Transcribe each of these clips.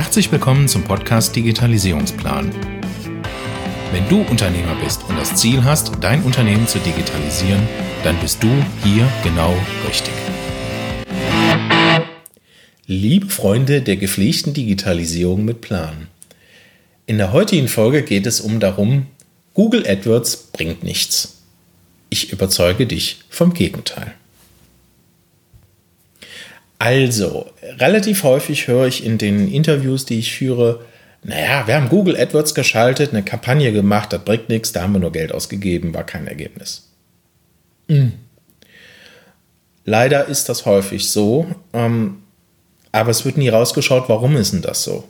Herzlich willkommen zum Podcast Digitalisierungsplan. Wenn du Unternehmer bist und das Ziel hast, dein Unternehmen zu digitalisieren, dann bist du hier genau richtig. Liebe Freunde der gepflegten Digitalisierung mit Plan. In der heutigen Folge geht es um darum, Google AdWords bringt nichts. Ich überzeuge dich vom Gegenteil. Also, relativ häufig höre ich in den Interviews, die ich führe, naja, wir haben Google AdWords geschaltet, eine Kampagne gemacht, das bringt nichts, da haben wir nur Geld ausgegeben, war kein Ergebnis. Mhm. Leider ist das häufig so, ähm, aber es wird nie rausgeschaut, warum ist denn das so?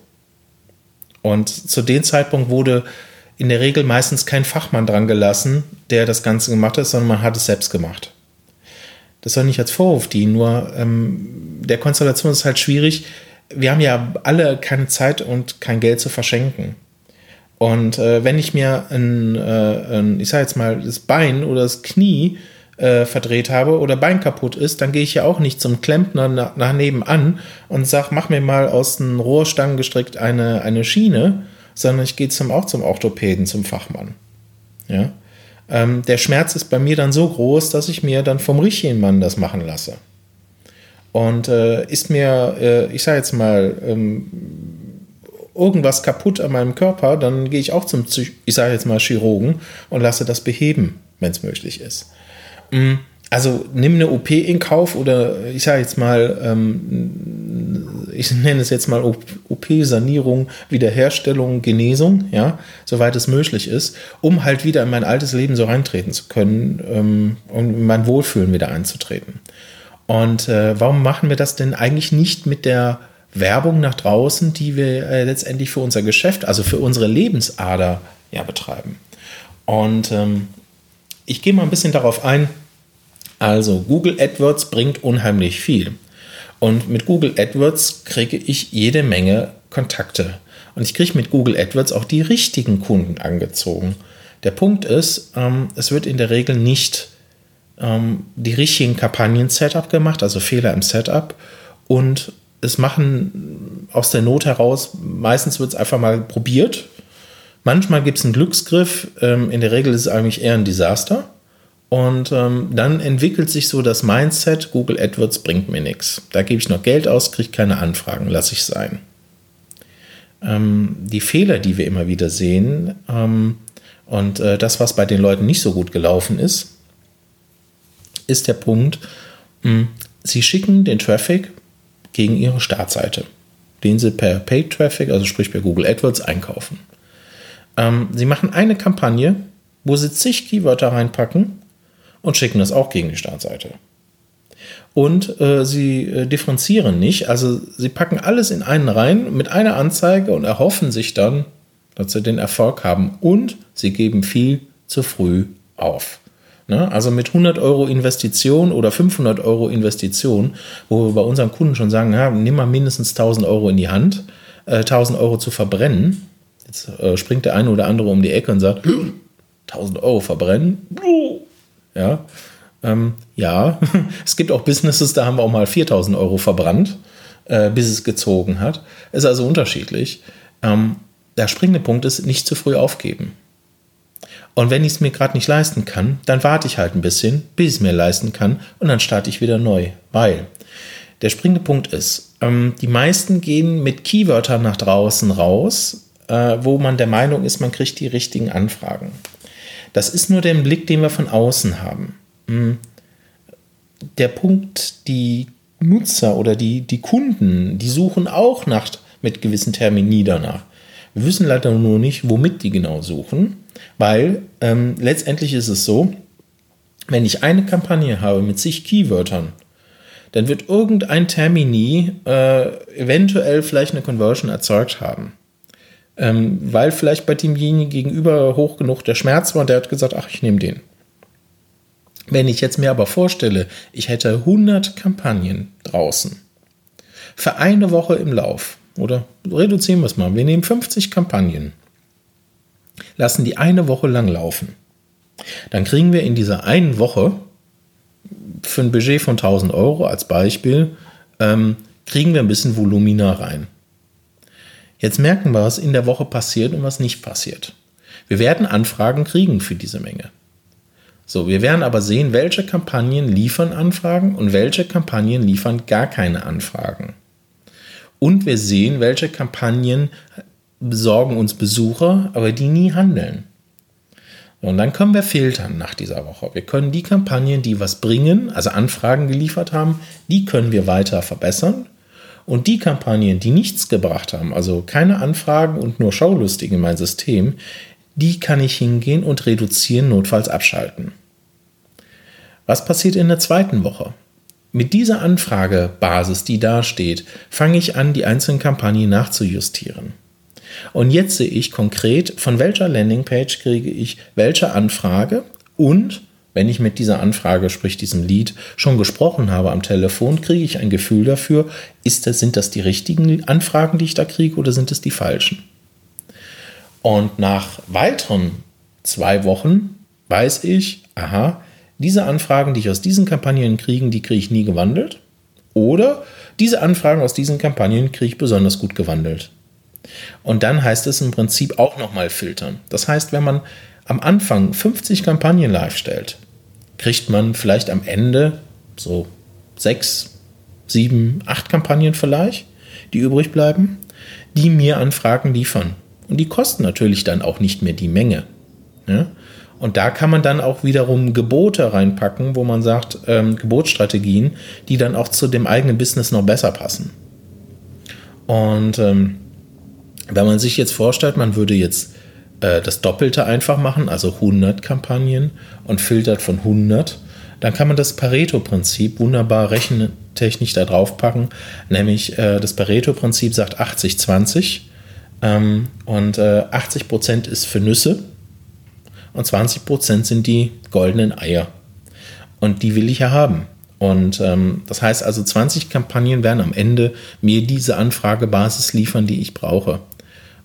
Und zu dem Zeitpunkt wurde in der Regel meistens kein Fachmann dran gelassen, der das Ganze gemacht hat, sondern man hat es selbst gemacht. Das soll nicht als Vorwurf dienen, nur ähm, der Konstellation ist halt schwierig. Wir haben ja alle keine Zeit und kein Geld zu verschenken. Und äh, wenn ich mir ein, äh, ein, ich sag jetzt mal, das Bein oder das Knie äh, verdreht habe oder Bein kaputt ist, dann gehe ich ja auch nicht zum Klempner nach, nach nebenan und sag, mach mir mal aus den Rohrstangen gestrickt eine, eine Schiene, sondern ich gehe zum, auch zum Orthopäden, zum Fachmann. Ja. Ähm, der Schmerz ist bei mir dann so groß, dass ich mir dann vom richtigen Mann das machen lasse. Und äh, ist mir, äh, ich sage jetzt mal, ähm, irgendwas kaputt an meinem Körper, dann gehe ich auch zum, ich sage jetzt mal, Chirurgen und lasse das beheben, wenn es möglich ist. Mhm also nimm eine OP in Kauf oder ich sage jetzt mal, ähm, ich nenne es jetzt mal OP-Sanierung, Wiederherstellung, Genesung, ja, soweit es möglich ist, um halt wieder in mein altes Leben so reintreten zu können ähm, und in mein Wohlfühlen wieder einzutreten. Und äh, warum machen wir das denn eigentlich nicht mit der Werbung nach draußen, die wir äh, letztendlich für unser Geschäft, also für unsere Lebensader ja betreiben? Und ähm, ich gehe mal ein bisschen darauf ein, also Google AdWords bringt unheimlich viel. Und mit Google AdWords kriege ich jede Menge Kontakte. Und ich kriege mit Google AdWords auch die richtigen Kunden angezogen. Der Punkt ist, ähm, es wird in der Regel nicht ähm, die richtigen Kampagnen-Setup gemacht, also Fehler im Setup. Und es machen aus der Not heraus, meistens wird es einfach mal probiert. Manchmal gibt es einen Glücksgriff, ähm, in der Regel ist es eigentlich eher ein Desaster. Und ähm, dann entwickelt sich so das Mindset, Google AdWords bringt mir nichts. Da gebe ich noch Geld aus, kriege keine Anfragen, lasse ich sein. Ähm, die Fehler, die wir immer wieder sehen ähm, und äh, das, was bei den Leuten nicht so gut gelaufen ist, ist der Punkt, mh, hm, sie schicken den Traffic gegen ihre Startseite, den sie per Paid Traffic, also sprich per Google AdWords, einkaufen. Ähm, sie machen eine Kampagne, wo sie zig Keywörter reinpacken und schicken das auch gegen die Startseite. Und äh, sie äh, differenzieren nicht, also sie packen alles in einen rein mit einer Anzeige und erhoffen sich dann, dass sie den Erfolg haben. Und sie geben viel zu früh auf. Ne? Also mit 100 Euro Investition oder 500 Euro Investition, wo wir bei unseren Kunden schon sagen, ja, nimm mal mindestens 1000 Euro in die Hand, äh, 1000 Euro zu verbrennen. Jetzt äh, springt der eine oder andere um die Ecke und sagt, 1000 Euro verbrennen? Ja, ähm, ja. es gibt auch Businesses, da haben wir auch mal 4000 Euro verbrannt, äh, bis es gezogen hat. Ist also unterschiedlich. Ähm, der springende Punkt ist, nicht zu früh aufgeben. Und wenn ich es mir gerade nicht leisten kann, dann warte ich halt ein bisschen, bis ich es mir leisten kann und dann starte ich wieder neu. Weil der springende Punkt ist, ähm, die meisten gehen mit Keywörtern nach draußen raus, äh, wo man der Meinung ist, man kriegt die richtigen Anfragen. Das ist nur der Blick, den wir von außen haben. Hm. Der Punkt, die Nutzer oder die, die Kunden, die suchen auch nach, mit gewissen Termini danach. Wir wissen leider nur nicht, womit die genau suchen, weil ähm, letztendlich ist es so, wenn ich eine Kampagne habe mit zig Keywörtern, dann wird irgendein Termini äh, eventuell vielleicht eine Conversion erzeugt haben ähm, weil vielleicht bei demjenigen gegenüber hoch genug der Schmerz war und der hat gesagt, ach, ich nehme den. Wenn ich jetzt mir aber vorstelle, ich hätte 100 Kampagnen draußen für eine Woche im Lauf, oder reduzieren wir es mal, wir nehmen 50 Kampagnen, lassen die eine Woche lang laufen, dann kriegen wir in dieser einen Woche für ein Budget von 1000 Euro als Beispiel, ähm, kriegen wir ein bisschen Volumina rein. Jetzt merken wir, was in der Woche passiert und was nicht passiert. Wir werden Anfragen kriegen für diese Menge. So, wir werden aber sehen, welche Kampagnen liefern Anfragen und welche Kampagnen liefern gar keine Anfragen. Und wir sehen, welche Kampagnen besorgen uns Besucher, aber die nie handeln. Und dann können wir filtern nach dieser Woche. Wir können die Kampagnen, die was bringen, also Anfragen geliefert haben, die können wir weiter verbessern. Und die Kampagnen, die nichts gebracht haben, also keine Anfragen und nur Schaulustige in mein System, die kann ich hingehen und reduzieren, notfalls abschalten. Was passiert in der zweiten Woche? Mit dieser Anfragebasis, die da steht, fange ich an, die einzelnen Kampagnen nachzujustieren. Und jetzt sehe ich konkret, von welcher Landingpage kriege ich welche Anfrage und wenn ich mit dieser Anfrage, sprich diesem Lead, schon gesprochen habe am Telefon, kriege ich ein Gefühl dafür, ist das, sind das die richtigen Anfragen, die ich da kriege oder sind es die falschen? Und nach weiteren zwei Wochen weiß ich, aha, diese Anfragen, die ich aus diesen Kampagnen kriege, die kriege ich nie gewandelt. Oder diese Anfragen aus diesen Kampagnen kriege ich besonders gut gewandelt. Und dann heißt es im Prinzip auch nochmal filtern. Das heißt, wenn man am Anfang 50 Kampagnen live stellt, kriegt man vielleicht am Ende so sechs, sieben, acht Kampagnen vielleicht, die übrig bleiben, die mir Anfragen liefern. Und die kosten natürlich dann auch nicht mehr die Menge. Ja? Und da kann man dann auch wiederum Gebote reinpacken, wo man sagt, ähm, Gebotsstrategien, die dann auch zu dem eigenen Business noch besser passen. Und ähm, wenn man sich jetzt vorstellt, man würde jetzt äh, das Doppelte einfach machen, also 100 Kampagnen und filtert von 100, dann kann man das Pareto-Prinzip wunderbar rechentechnisch da drauf packen. Nämlich äh, das Pareto-Prinzip sagt 80-20 ähm, und äh, 80% ist für Nüsse und 20% sind die goldenen Eier. Und die will ich ja haben. Und ähm, das heißt also, 20 Kampagnen werden am Ende mir diese Anfragebasis liefern, die ich brauche.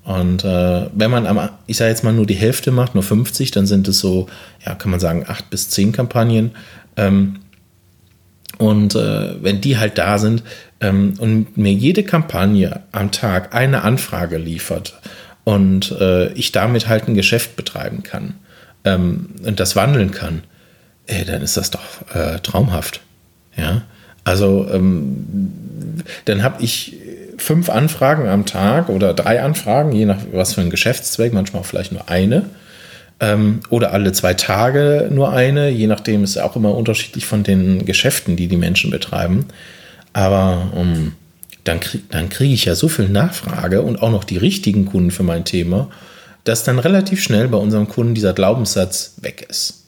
Und äh, wenn man, am, ich sage jetzt mal, nur die Hälfte macht, nur 50, dann sind es so, ja, kann man sagen, acht bis zehn Kampagnen. Ähm, und äh, wenn die halt da sind ähm, und mir jede Kampagne am Tag eine Anfrage liefert und äh, ich damit halt ein Geschäft betreiben kann ähm, und das wandeln kann, ey, dann ist das doch äh, traumhaft. Ja, also ähm, dann habe ich fünf Anfragen am Tag oder drei Anfragen, je nach was für ein Geschäftszweck, manchmal auch vielleicht nur eine. Ähm, oder alle zwei Tage nur eine, je nachdem ist auch immer unterschiedlich von den Geschäften, die die Menschen betreiben. Aber um, ähm, dann, krieg, kriege ich ja so viel Nachfrage und auch noch die richtigen Kunden für mein Thema, dass dann relativ schnell bei unserem Kunden dieser Glaubenssatz weg ist.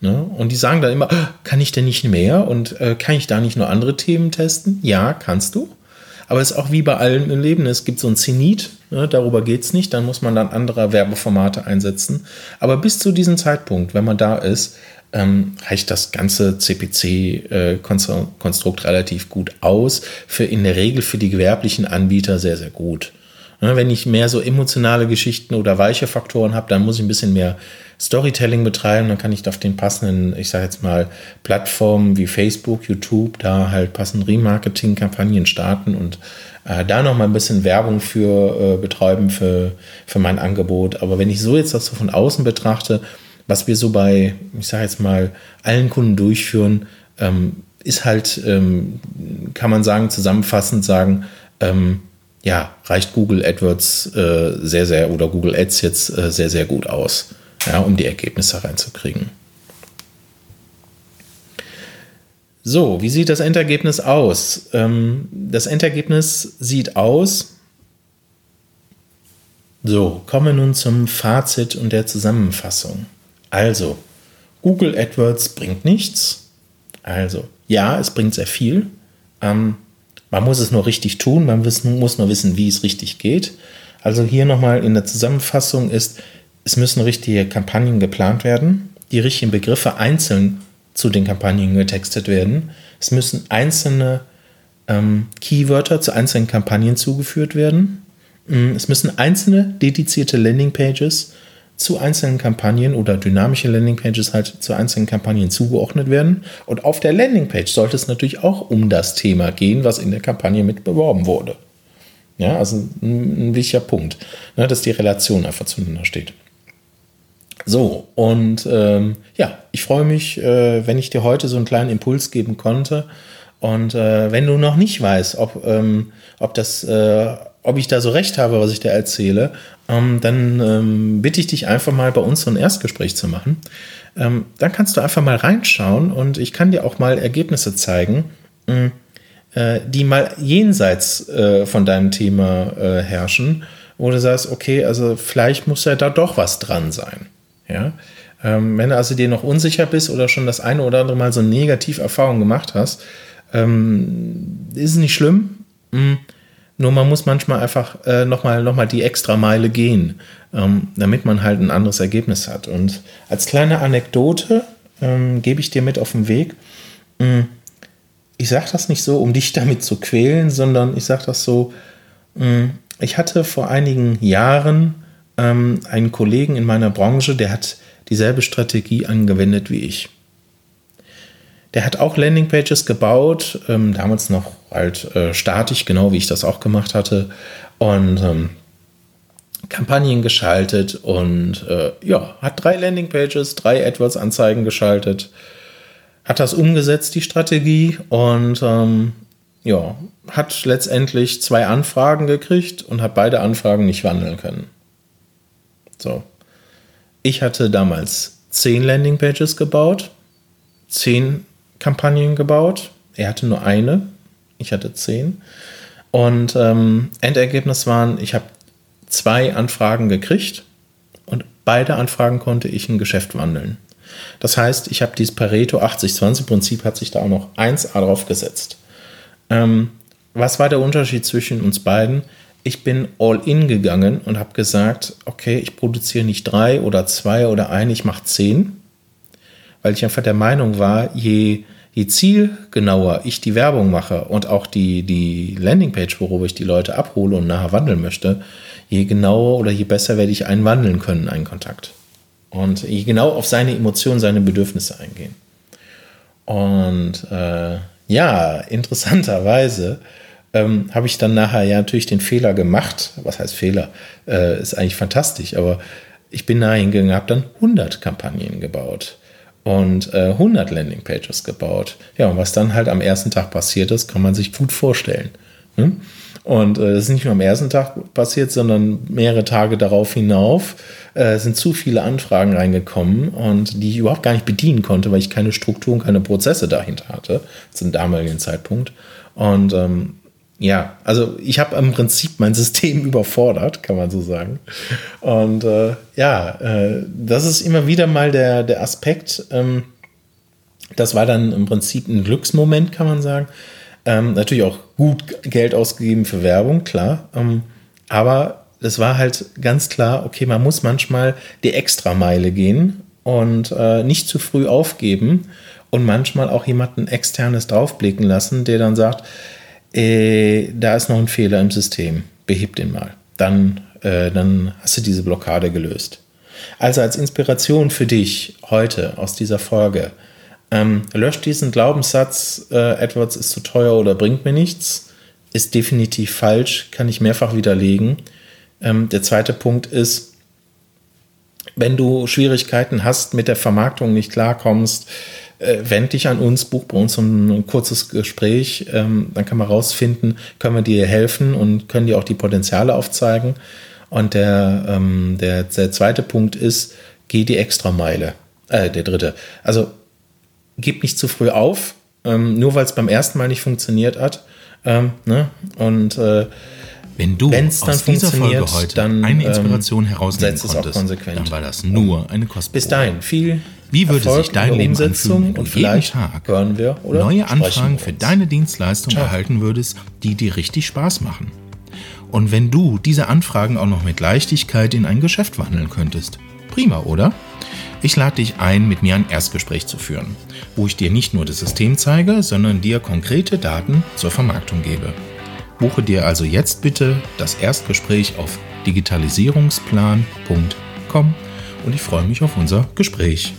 Ne? Und die sagen dann immer, ah, kann ich denn nicht mehr und äh, kann ich da nicht nur andere Themen testen? Ja, kannst du. Aber es ist auch wie bei allem im Leben. Es gibt so ein Zenit, ne, darüber geht es nicht. Dann muss man dann andere Werbeformate einsetzen. Aber bis zu diesem Zeitpunkt, wenn man da ist, ähm, reicht das ganze CPC-Konstrukt äh, relativ gut aus. Für in der Regel für die gewerblichen Anbieter sehr, sehr gut. Ne, wenn ich mehr so emotionale Geschichten oder weiche Faktoren habe, dann muss ich ein bisschen mehr Storytelling betreiben. Dann kann ich auf den passenden, ich sage jetzt mal, Plattformen wie Facebook, YouTube, da halt passende Remarketing-Kampagnen starten und äh, da noch mal ein bisschen Werbung für äh, betreiben für, für mein Angebot. Aber wenn ich so jetzt das so von außen betrachte, was wir so bei, ich sage jetzt mal, allen Kunden durchführen, ähm, ist halt, ähm, kann man sagen, zusammenfassend sagen, ähm, ja, reicht Google AdWords äh, sehr, sehr oder Google Ads jetzt äh, sehr, sehr gut aus, ja, um die Ergebnisse reinzukriegen. So, wie sieht das Endergebnis aus? Ähm, das Endergebnis sieht aus. So, kommen wir nun zum Fazit und der Zusammenfassung. Also, Google AdWords bringt nichts. Also, ja, es bringt sehr viel. Ähm, man muss es nur richtig tun, man muss nur wissen, wie es richtig geht. Also hier nochmal in der Zusammenfassung ist, es müssen richtige Kampagnen geplant werden, die richtigen Begriffe einzeln zu den Kampagnen getextet werden. Es müssen einzelne ähm, Keywörter zu einzelnen Kampagnen zugeführt werden. Mm, es müssen einzelne dedizierte Landingpages zu einzelnen Kampagnen oder dynamische Landingpages halt zu einzelnen Kampagnen zugeordnet werden. Und auf der Landingpage sollte es natürlich auch um das Thema gehen, was in der Kampagne mit beworben wurde. Ja, also ein, ein wichtiger Punkt, ne, dass die Relation einfach zueinander steht. So, und ähm, ja, ich freue mich, äh, wenn ich dir heute so einen kleinen Impuls geben konnte. Und äh, wenn du noch nicht weißt, ob, ähm, ob, das, äh, ob ich da so recht habe, was ich dir erzähle, ähm, dann ähm, bitte ich dich einfach mal bei uns so ein Erstgespräch zu machen. Ähm, dann kannst du einfach mal reinschauen und ich kann dir auch mal Ergebnisse zeigen, mh, äh, die mal jenseits äh, von deinem Thema äh, herrschen, wo du sagst, okay, also vielleicht muss ja da doch was dran sein. Ja? Ähm, wenn du also dir noch unsicher bist oder schon das eine oder andere Mal so Negativerfahrung gemacht hast, ähm, ist nicht schlimm. Nur man muss manchmal einfach äh, nochmal noch mal die extra Meile gehen, ähm, damit man halt ein anderes Ergebnis hat. Und als kleine Anekdote ähm, gebe ich dir mit auf den Weg. Mhm. Ich sage das nicht so, um dich damit zu quälen, sondern ich sage das so, mhm. ich hatte vor einigen Jahren ähm, einen Kollegen in meiner Branche, der hat dieselbe Strategie angewendet wie ich. Der hat auch Landingpages gebaut, ähm, damals noch halt äh, statisch, genau wie ich das auch gemacht hatte. Und ähm, Kampagnen geschaltet und äh, ja, hat drei Landingpages, drei AdWords-Anzeigen geschaltet, hat das umgesetzt, die Strategie, und ähm, ja, hat letztendlich zwei Anfragen gekriegt und hat beide Anfragen nicht wandeln können. So. Ich hatte damals zehn Landingpages gebaut, zehn Kampagnen gebaut. Er hatte nur eine, ich hatte zehn. Und ähm, Endergebnis waren, ich habe zwei Anfragen gekriegt und beide Anfragen konnte ich in Geschäft wandeln. Das heißt, ich habe dieses Pareto 80-20-Prinzip hat sich da auch noch 1A drauf gesetzt. Ähm, was war der Unterschied zwischen uns beiden? ich bin all in gegangen und habe gesagt, okay, ich produziere nicht drei oder zwei oder ein, ich mache zehn, weil ich einfach der Meinung war, je, je zielgenauer ich die Werbung mache und auch die, die Landingpage, worüber ich die Leute abhole und nachher wandeln möchte, je genauer oder je besser werde ich einen wandeln können, einen Kontakt. Und je genau auf seine Emotionen, seine Bedürfnisse eingehen. Und äh, ja, interessanterweise ähm, habe ich dann nachher ja natürlich den Fehler gemacht. Was heißt Fehler? Äh, ist eigentlich fantastisch, aber ich bin nachher hingegangen, habe dann 100 Kampagnen gebaut und äh, 100 Landingpages gebaut. Ja, und was dann halt am ersten Tag passiert ist, kann man sich gut vorstellen. Ne? Und äh, das ist nicht nur am ersten Tag passiert, sondern mehrere Tage darauf hinauf äh, sind zu viele Anfragen reingekommen und die ich überhaupt gar nicht bedienen konnte, weil ich keine Struktur und keine Prozesse dahinter hatte zum damaligen Zeitpunkt. Und ähm, ja, also ich habe im Prinzip mein System überfordert, kann man so sagen. Und äh, ja, äh, das ist immer wieder mal der, der Aspekt. Ähm, das war dann im Prinzip ein Glücksmoment, kann man sagen. Ähm, natürlich auch gut Geld ausgegeben für Werbung, klar. Ähm, aber es war halt ganz klar, okay, man muss manchmal die Extrameile gehen und äh, nicht zu früh aufgeben und manchmal auch jemanden externes draufblicken lassen, der dann sagt, äh, da ist noch ein Fehler im System, behib den mal. Dann, äh, dann hast du diese Blockade gelöst. Also als Inspiration für dich heute aus dieser Folge, ähm, löscht diesen Glaubenssatz, äh, Edwards ist zu teuer oder bringt mir nichts, ist definitiv falsch, kann ich mehrfach widerlegen. Ähm, der zweite Punkt ist, wenn du Schwierigkeiten hast, mit der Vermarktung nicht klarkommst, äh, wend dich an uns, buch bei uns ein, kurzes Gespräch, ähm, dann kann man rausfinden, können wir dir helfen und können dir auch die Potenziale aufzeigen. Und der, ähm, der, der zweite Punkt ist, geh die Extrameile. Äh, der dritte. Also gib nicht zu früh auf, ähm, nur weil es beim ersten Mal nicht funktioniert hat. Ähm, ne? Und äh, wenn du Wenn's aus dieser Folge heute dann, eine Inspiration ähm, herausnehmen konntest, dann war das nur eine Kostenprobe. Bis dahin, viel Wie würde Erfolg sich dein Leben anfühlen, wenn du jeden Tag neue Anfragen für deine Dienstleistung Ciao. erhalten würdest, die dir richtig Spaß machen? Und wenn du diese Anfragen auch noch mit Leichtigkeit in ein Geschäft wandeln könntest? Prima, oder? Ich lade dich ein, mit mir ein Erstgespräch zu führen, wo ich dir nicht nur das System zeige, sondern dir konkrete Daten zur Vermarktung gebe. Buche dir also jetzt bitte das Erstgespräch auf digitalisierungsplan.com und ich freue mich auf unser Gespräch.